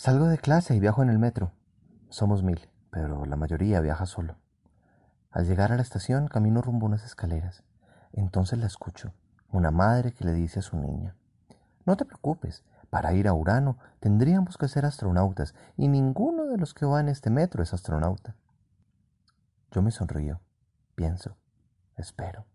Salgo de clase y viajo en el metro. Somos mil, pero la mayoría viaja solo. Al llegar a la estación camino rumbo unas escaleras. Entonces la escucho, una madre que le dice a su niña, No te preocupes, para ir a Urano tendríamos que ser astronautas y ninguno de los que va en este metro es astronauta. Yo me sonrío, pienso, espero.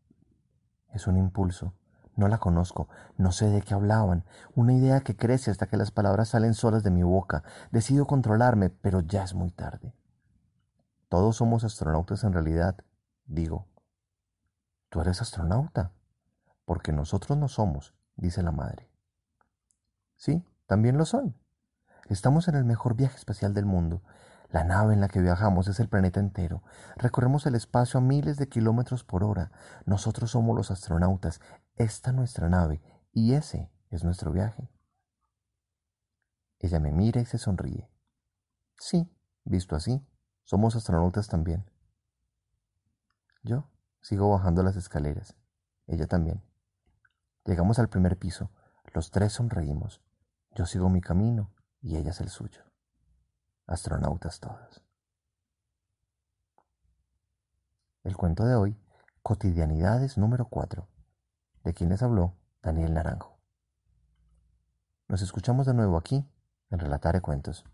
Es un impulso, no la conozco, no sé de qué hablaban, una idea que crece hasta que las palabras salen solas de mi boca. Decido controlarme, pero ya es muy tarde. Todos somos astronautas en realidad, digo. ¿Tú eres astronauta? Porque nosotros no somos, dice la madre. Sí, también lo son. Estamos en el mejor viaje espacial del mundo. La nave en la que viajamos es el planeta entero. Recorremos el espacio a miles de kilómetros por hora. Nosotros somos los astronautas. Esta nuestra nave y ese es nuestro viaje. Ella me mira y se sonríe. Sí, visto así, somos astronautas también. Yo sigo bajando las escaleras. Ella también. Llegamos al primer piso. Los tres sonreímos. Yo sigo mi camino y ella es el suyo. Astronautas todos. El cuento de hoy, Cotidianidades número 4, de quien les habló Daniel Naranjo. Nos escuchamos de nuevo aquí en Relatare Cuentos.